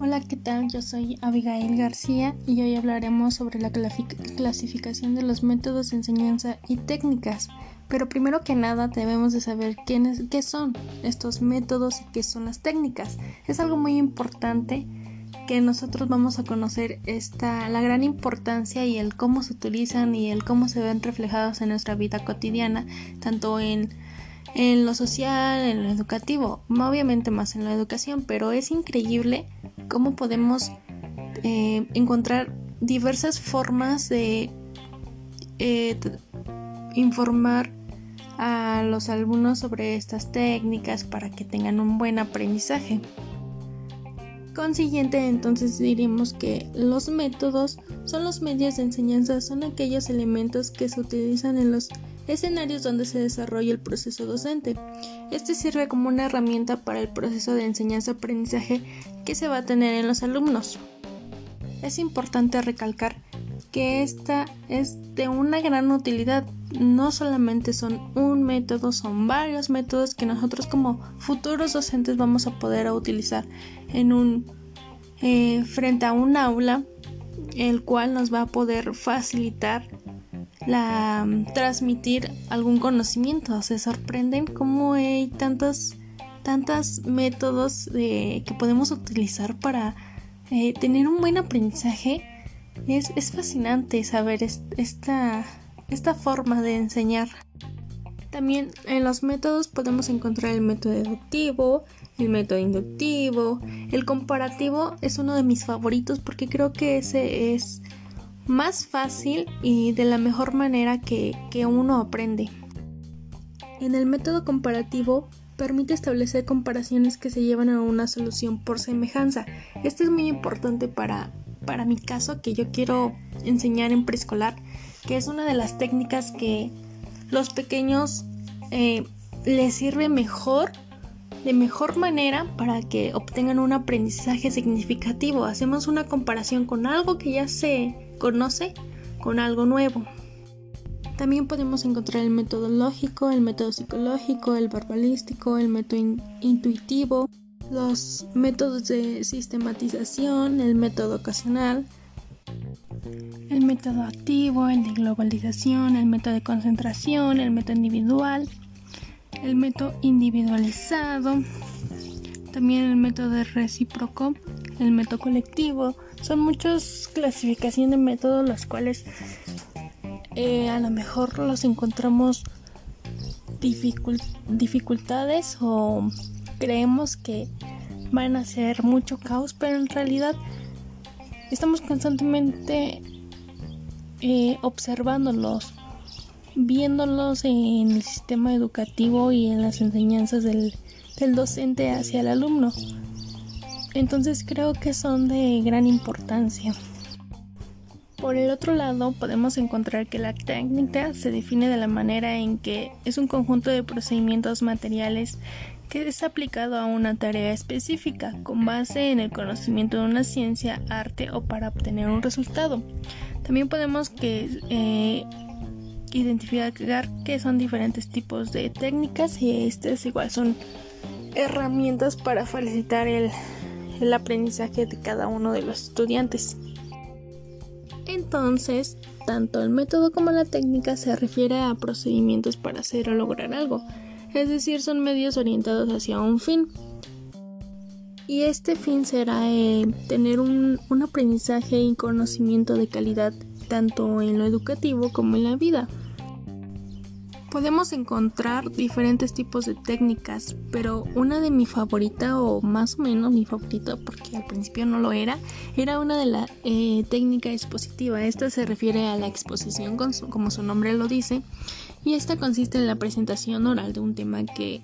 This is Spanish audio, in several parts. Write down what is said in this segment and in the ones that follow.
Hola, ¿qué tal? Yo soy Abigail García y hoy hablaremos sobre la clasificación de los métodos de enseñanza y técnicas. Pero primero que nada debemos de saber quiénes, qué son estos métodos y qué son las técnicas. Es algo muy importante que nosotros vamos a conocer esta, la gran importancia y el cómo se utilizan y el cómo se ven reflejados en nuestra vida cotidiana, tanto en en lo social, en lo educativo, obviamente más en la educación, pero es increíble cómo podemos eh, encontrar diversas formas de eh, informar a los alumnos sobre estas técnicas para que tengan un buen aprendizaje. Consiguiente, entonces diríamos que los métodos son los medios de enseñanza, son aquellos elementos que se utilizan en los escenarios donde se desarrolla el proceso docente. Este sirve como una herramienta para el proceso de enseñanza-aprendizaje que se va a tener en los alumnos. Es importante recalcar que esta es de una gran utilidad. No solamente son un método, son varios métodos que nosotros como futuros docentes vamos a poder utilizar en un eh, frente a un aula, el cual nos va a poder facilitar la transmitir algún conocimiento. Se sorprenden cómo hay tantos, tantos métodos de, que podemos utilizar para eh, tener un buen aprendizaje. Es, es fascinante saber esta, esta forma de enseñar. También en los métodos podemos encontrar el método deductivo, el método inductivo, el comparativo es uno de mis favoritos porque creo que ese es más fácil y de la mejor manera que, uno aprende. En el método comparativo permite establecer comparaciones que se llevan a una solución por semejanza. Este es muy importante para, para mi caso que yo quiero enseñar en preescolar, que es una de las técnicas que los pequeños eh, les sirve mejor, de mejor manera para que obtengan un aprendizaje significativo. Hacemos una comparación con algo que ya se conoce con algo nuevo. También podemos encontrar el método lógico, el método psicológico, el verbalístico, el método intuitivo, los métodos de sistematización, el método ocasional, el método activo, el de globalización, el método de concentración, el método individual, el método individualizado, también el método recíproco, el método colectivo. Son muchas clasificaciones de métodos las cuales eh, a lo mejor los encontramos dificultades o creemos que van a ser mucho caos, pero en realidad estamos constantemente eh, observándolos, viéndolos en el sistema educativo y en las enseñanzas del docente hacia el alumno. Entonces creo que son de gran importancia. Por el otro lado, podemos encontrar que la técnica se define de la manera en que es un conjunto de procedimientos materiales que es aplicado a una tarea específica con base en el conocimiento de una ciencia, arte o para obtener un resultado. También podemos que, eh, identificar que son diferentes tipos de técnicas y estas igual son herramientas para facilitar el, el aprendizaje de cada uno de los estudiantes. Entonces, tanto el método como la técnica se refiere a procedimientos para hacer o lograr algo, es decir, son medios orientados hacia un fin. Y este fin será tener un, un aprendizaje y conocimiento de calidad tanto en lo educativo como en la vida. Podemos encontrar diferentes tipos de técnicas, pero una de mi favorita, o más o menos mi favorita, porque al principio no lo era, era una de la eh, técnica expositiva. Esta se refiere a la exposición, como su nombre lo dice, y esta consiste en la presentación oral de un tema que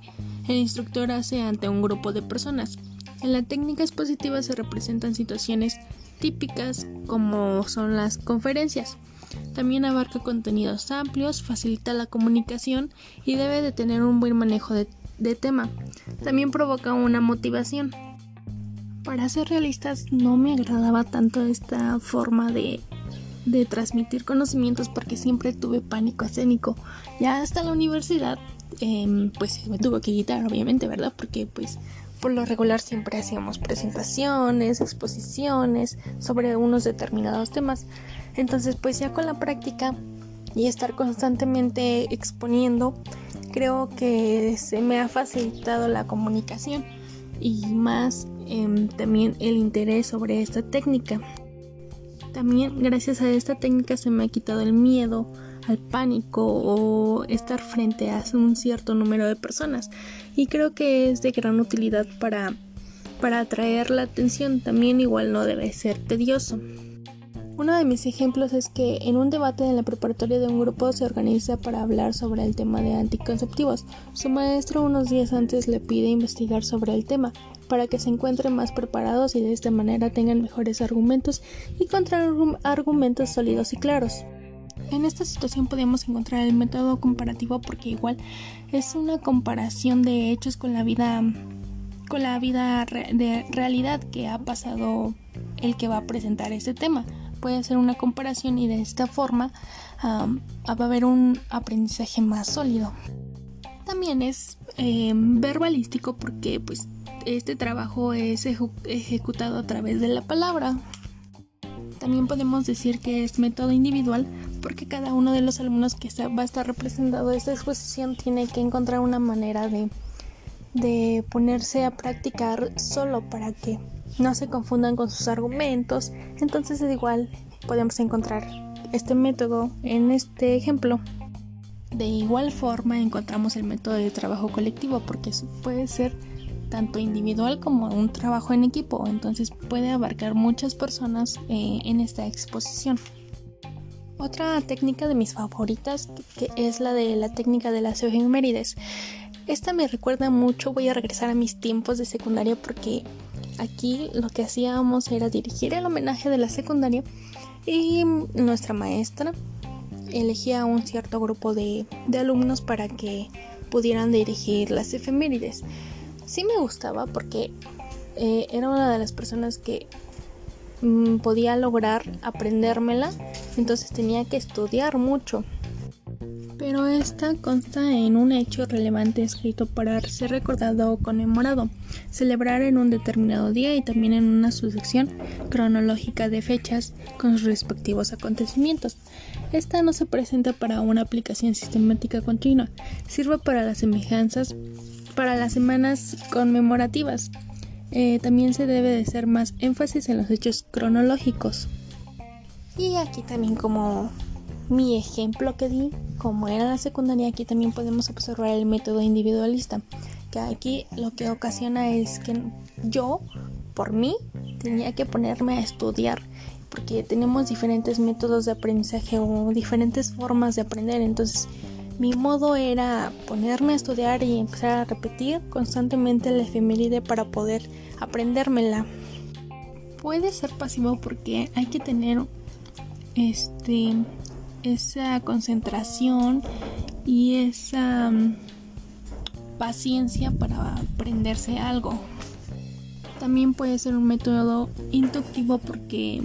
el instructor hace ante un grupo de personas. En la técnica expositiva se representan situaciones típicas como son las conferencias. También abarca contenidos amplios, facilita la comunicación y debe de tener un buen manejo de, tema. También provoca una motivación. Para ser realistas, no me agradaba tanto esta forma de, de transmitir conocimientos porque siempre tuve pánico escénico. Ya hasta la universidad em, pues me tuvo que quitar, obviamente, ¿verdad? Porque pues por lo regular siempre hacíamos presentaciones, exposiciones sobre unos determinados temas. Entonces, pues ya con la práctica y estar constantemente exponiendo, creo que se me ha facilitado la comunicación y más em, también el interés sobre esta técnica. También gracias a esta técnica se me ha quitado el miedo al pánico o estar frente a un cierto número de personas y creo que es de gran utilidad para, para atraer la atención también igual no debe ser tedioso. Uno de mis ejemplos es que en un debate en la preparatoria de un grupo se organiza para hablar sobre el tema de anticonceptivos. Su maestro unos días antes le pide investigar sobre el tema para que se encuentren más preparados y de esta manera tengan mejores argumentos y argumentos sólidos y claros. En esta situación podemos encontrar el método comparativo porque igual es una comparación de hechos con la vida con la vida de realidad que ha pasado el que va a presentar este tema. Puede ser una comparación y de esta forma va a haber un aprendizaje más sólido. También es em, verbalístico porque pues este trabajo es ejecutado a través de la palabra. También podemos decir que es método individual porque cada uno de los alumnos que va a estar representado en esta exposición tiene que encontrar una manera de, de ponerse a practicar solo para que no se confundan con sus argumentos. Entonces es igual, podemos encontrar este método en este ejemplo. De igual forma encontramos el método de trabajo colectivo porque puede ser tanto individual como un trabajo en equipo, entonces puede abarcar muchas personas eh, en esta exposición. Otra técnica de mis favoritas que es la de la técnica de las efemérides. Esta me recuerda mucho, voy a regresar a mis tiempos de secundaria porque aquí lo que hacíamos era dirigir el homenaje de la secundaria y nuestra maestra elegía un cierto grupo de, de alumnos para que pudieran dirigir las efemérides sí me gustaba porque eh, era una de las personas que mm, podía lograr aprendérmela, entonces tenía que estudiar mucho. Pero esta consta en un hecho relevante escrito para ser recordado o conmemorado, celebrar en un determinado día y también en una sucesión cronológica de fechas con sus respectivos acontecimientos. Esta no se presenta para una aplicación sistemática continua, sirve para las semejanzas para las semanas conmemorativas. Eh, también se debe de hacer más énfasis en los hechos cronológicos. Y aquí también como mi ejemplo que di, como era la secundaria, aquí también podemos observar el método individualista, que aquí lo que ocasiona es que yo, por mí, tenía que ponerme a estudiar, porque tenemos diferentes métodos de aprendizaje o diferentes formas de aprender, entonces mi modo era ponerme a estudiar y empezar a repetir constantemente la efeméride para poder aprendérmela. Puede ser pasivo porque hay que tener este esa concentración y esa mm, paciencia para aprenderse algo. También puede ser un método inductivo porque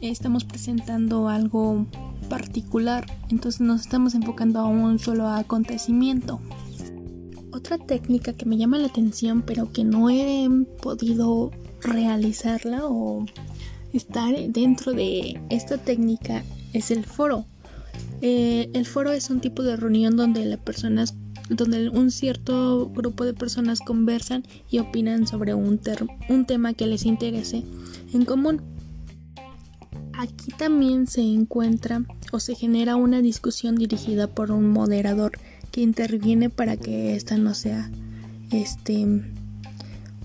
estamos presentando algo particular, entonces nos estamos enfocando a un solo acontecimiento. Otra técnica que me llama la atención pero que no he podido realizarla o estar dentro de esta técnica es el foro. Eh, el foro es un tipo de reunión donde las personas donde un cierto grupo de personas conversan y opinan sobre un, un tema que les interese en común. Aquí también se encuentra o se genera una discusión dirigida por un moderador que interviene para que esta no sea este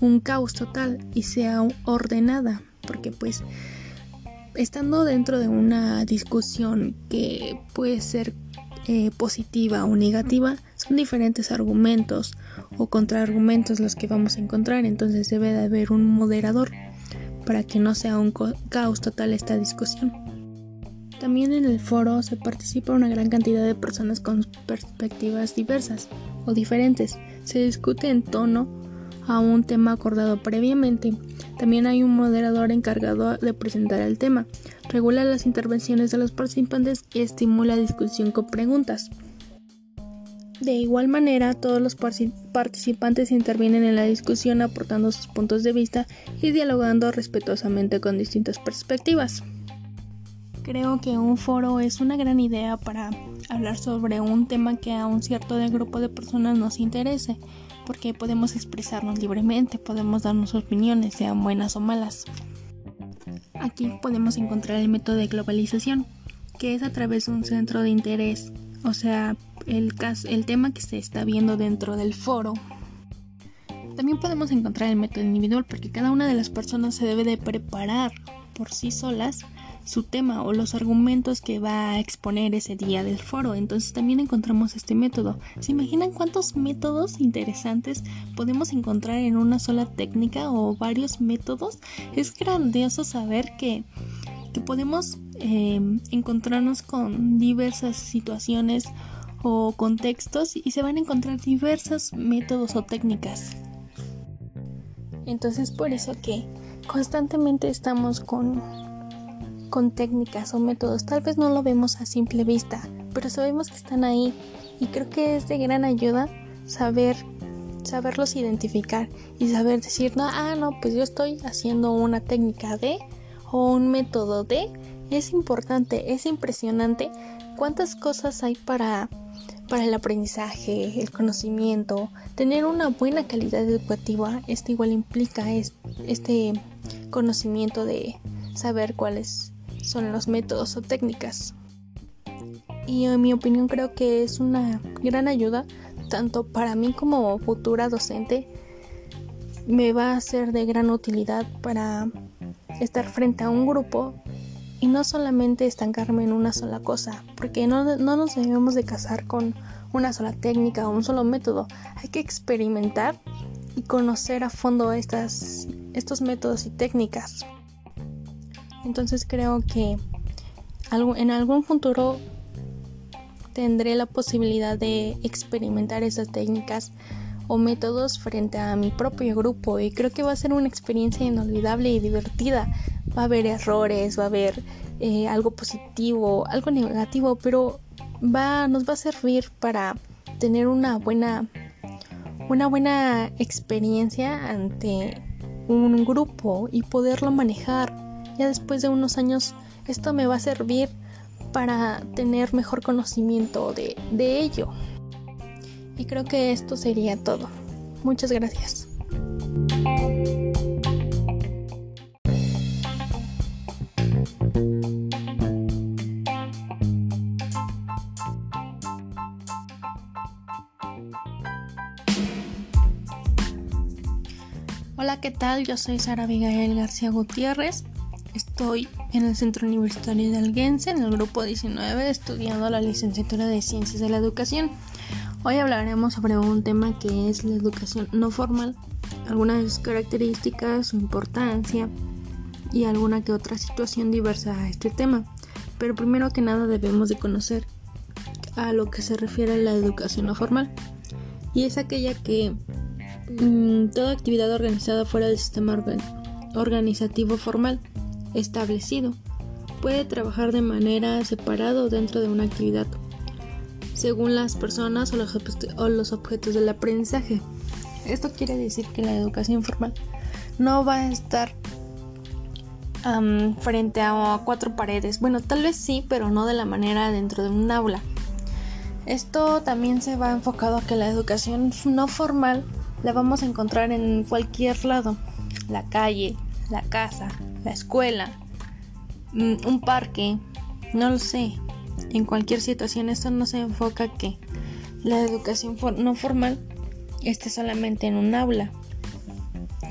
un caos total y sea ordenada, porque pues estando dentro de una discusión que puede ser eh, positiva o negativa, son diferentes argumentos o contraargumentos los que vamos a encontrar, entonces debe de haber un moderador para que no sea un caos total esta discusión. También en el foro se participa una gran cantidad de personas con perspectivas diversas o diferentes. Se discute en tono a un tema acordado previamente. También hay un moderador encargado de presentar el tema, regula las intervenciones de los participantes y estimula la discusión con preguntas. De igual manera, todos los participantes intervienen en la discusión aportando sus puntos de vista y dialogando respetuosamente con distintas perspectivas. Creo que un foro es una gran idea para hablar sobre un tema que a un cierto grupo de personas nos interese, porque podemos expresarnos libremente, podemos darnos opiniones, sean buenas o malas. Aquí podemos encontrar el método de globalización, que es a través de un centro de interés, o sea, el, el tema que se está viendo dentro del foro. También podemos encontrar el método individual porque cada una de las personas se debe de preparar por sí solas su tema o los argumentos que va a exponer ese día del foro. Entonces también encontramos este método. ¿Se imaginan cuántos métodos interesantes podemos encontrar en una sola técnica o varios métodos? Es grandioso saber que, que podemos eh, encontrarnos con diversas situaciones o contextos y se van a encontrar diversos métodos o técnicas. Entonces por eso que constantemente estamos con, con técnicas o métodos. Tal vez no lo vemos a simple vista, pero sabemos que están ahí y creo que es de gran ayuda saber saberlos identificar y saber decir, no, ah, no, pues yo estoy haciendo una técnica de o un método de. Es importante, es impresionante cuántas cosas hay para para el aprendizaje, el conocimiento, tener una buena calidad educativa, esto igual implica este conocimiento de saber cuáles son los métodos o técnicas. Y en mi opinión creo que es una gran ayuda, tanto para mí como futura docente, me va a ser de gran utilidad para estar frente a un grupo y no solamente estancarme en una sola cosa, porque no, nos debemos de casar con una sola técnica o un solo método. Hay que experimentar y conocer a fondo estas, estos métodos y técnicas. Entonces creo que en algún futuro tendré la posibilidad de experimentar esas técnicas o métodos frente a mi propio grupo y creo que va a ser una experiencia inolvidable y divertida va a haber errores, va a haber eh, algo positivo, algo negativo, pero va, nos va a servir para tener una buena, una buena experiencia ante un grupo y poderlo manejar. Ya después de unos años esto me va a servir para tener mejor conocimiento de, de ello. Y creo que esto sería todo. Muchas gracias. Hola, ¿qué tal? Yo soy Sara Abigail García Gutiérrez. Estoy en el Centro Universitario de Alguense, en el grupo 19, estudiando la licenciatura de Ciencias de la Educación. Hoy hablaremos sobre un tema que es la educación no formal, algunas de sus características, su importancia y alguna que otra situación diversa a este tema. Pero primero que nada debemos de conocer a lo que se refiere a la educación no formal. Y es aquella que Mm, toda actividad organizada fuera del sistema organizativo formal establecido puede trabajar de manera separada dentro de una actividad, según las personas o los, objetos del aprendizaje. Esto quiere decir que la educación formal no va a estar frente a cuatro paredes. Bueno, tal vez sí, pero no de la manera dentro de un aula. Esto también se va enfocado a que la educación no formal la vamos a encontrar en cualquier lado. La calle, la casa, la escuela, mm, un parque, no lo sé. En cualquier situación esto no se enfoca que la educación no formal esté solamente en un aula.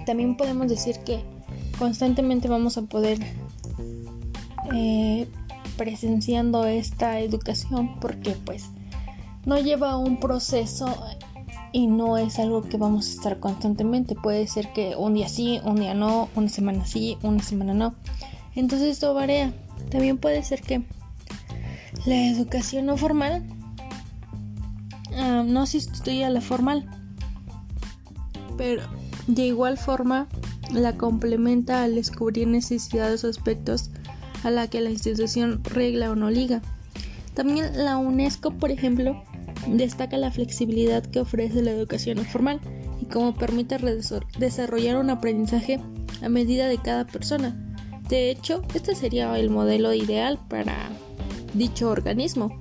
También podemos decir que constantemente vamos a poder eh, presenciando esta educación porque pues no lleva un proceso y no es algo que vamos a estar constantemente. Puede ser que un día sí, un día no, una semana sí, una semana no. Entonces esto varía. También puede ser que la educación no formal ah, no sustituya a la formal, pero de igual forma la complementa al descubrir necesidades o aspectos a la que la institución regla o no liga. También la UNESCO, por ejemplo, destaca la flexibilidad que ofrece la educación formal y cómo permite desarrollar un aprendizaje a medida de cada persona. De hecho, este sería el modelo ideal para dicho organismo.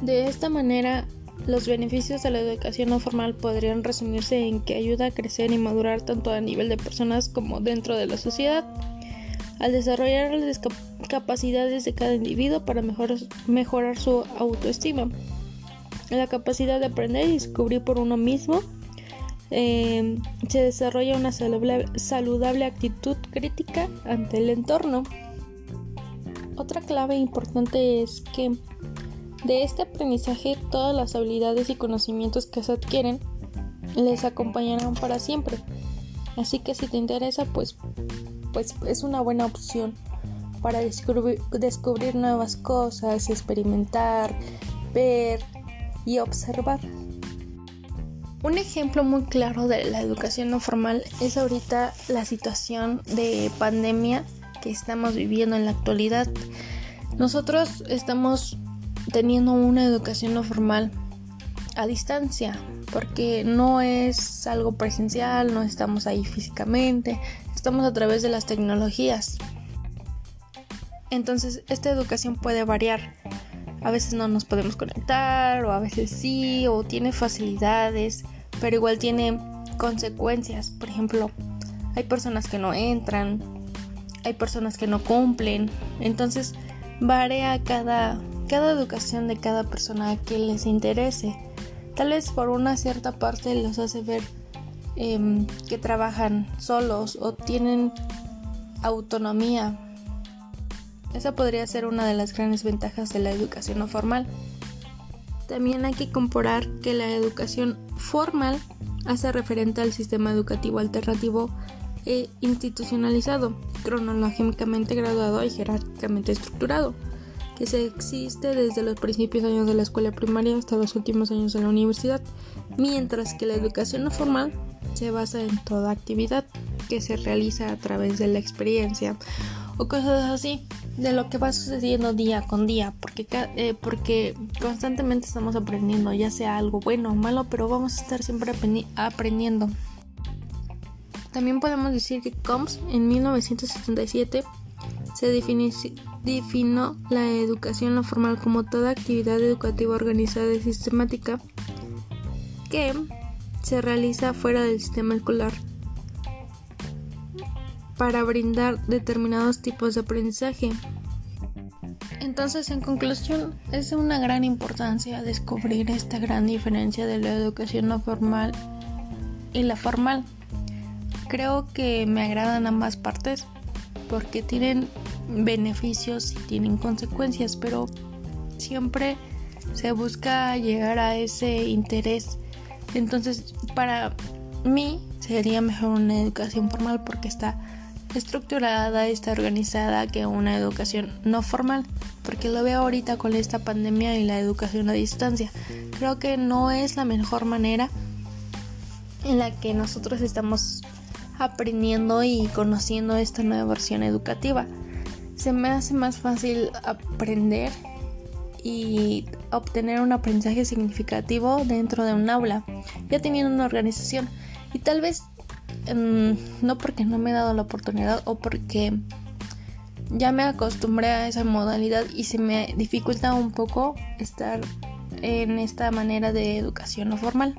De esta manera, los beneficios de la educación no formal podrían resumirse en que ayuda a crecer y madurar tanto a nivel de personas como dentro de la sociedad, al desarrollar las capacidades de cada individuo para mejorar, su autoestima, la capacidad de aprender y descubrir por uno mismo, eh, se desarrolla una saludable actitud crítica ante el entorno. Otra clave importante es que de este aprendizaje todas las habilidades y conocimientos que se adquieren les acompañarán para siempre. Así que si te interesa, pues, pues es una buena opción para descubrir, nuevas cosas, experimentar, ver y observar. Un ejemplo muy claro de la educación no formal es ahorita la situación de pandemia que estamos viviendo en la actualidad. Nosotros estamos teniendo una educación no formal a distancia, porque no es algo presencial, no estamos ahí físicamente, estamos a través de las tecnologías. Entonces, esta educación puede variar. A veces no nos podemos conectar, o a veces sí, o tiene facilidades, pero igual tiene consecuencias. Por ejemplo, hay personas que no entran, hay personas que no cumplen. Entonces, varía cada cada educación de cada persona que les interese. Tal vez por una cierta parte los hace ver em, que trabajan solos o tienen autonomía. Esa podría ser una de las grandes ventajas de la educación no formal. También hay que comparar que la educación formal hace referente al sistema educativo alternativo e institucionalizado, cronológicamente graduado y jerárquicamente estructurado que se existe desde los principios años de la escuela primaria hasta los últimos años de la universidad, mientras que la educación no formal se basa en toda actividad que se realiza a través de la experiencia o cosas así de lo que va sucediendo día con día porque, eh, porque constantemente estamos aprendiendo ya sea algo bueno o malo pero vamos a estar siempre aprendiendo. También podemos decir que Combs en 1977 se definió la educación no formal como toda actividad educativa organizada y sistemática que se realiza fuera del sistema escolar para brindar determinados tipos de aprendizaje. Entonces, en conclusión, es de una gran importancia descubrir esta gran diferencia de la educación no formal y la formal. Creo que me agradan ambas partes porque tienen beneficios y tienen consecuencias, pero siempre se busca llegar a ese interés. Entonces, para mí sería mejor una educación formal porque está estructurada, está organizada que una educación no formal, porque lo veo ahorita con esta pandemia y la educación a distancia. Creo que no es la mejor manera en la que nosotros estamos aprendiendo y conociendo esta nueva versión educativa se me hace más fácil aprender y obtener un aprendizaje significativo dentro de un aula, ya teniendo una organización. Y tal vez em, no porque no me he dado la oportunidad o porque ya me acostumbré a esa modalidad y se me dificulta un poco estar en esta manera de educación no formal.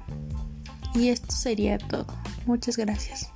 Y esto sería todo. Muchas gracias.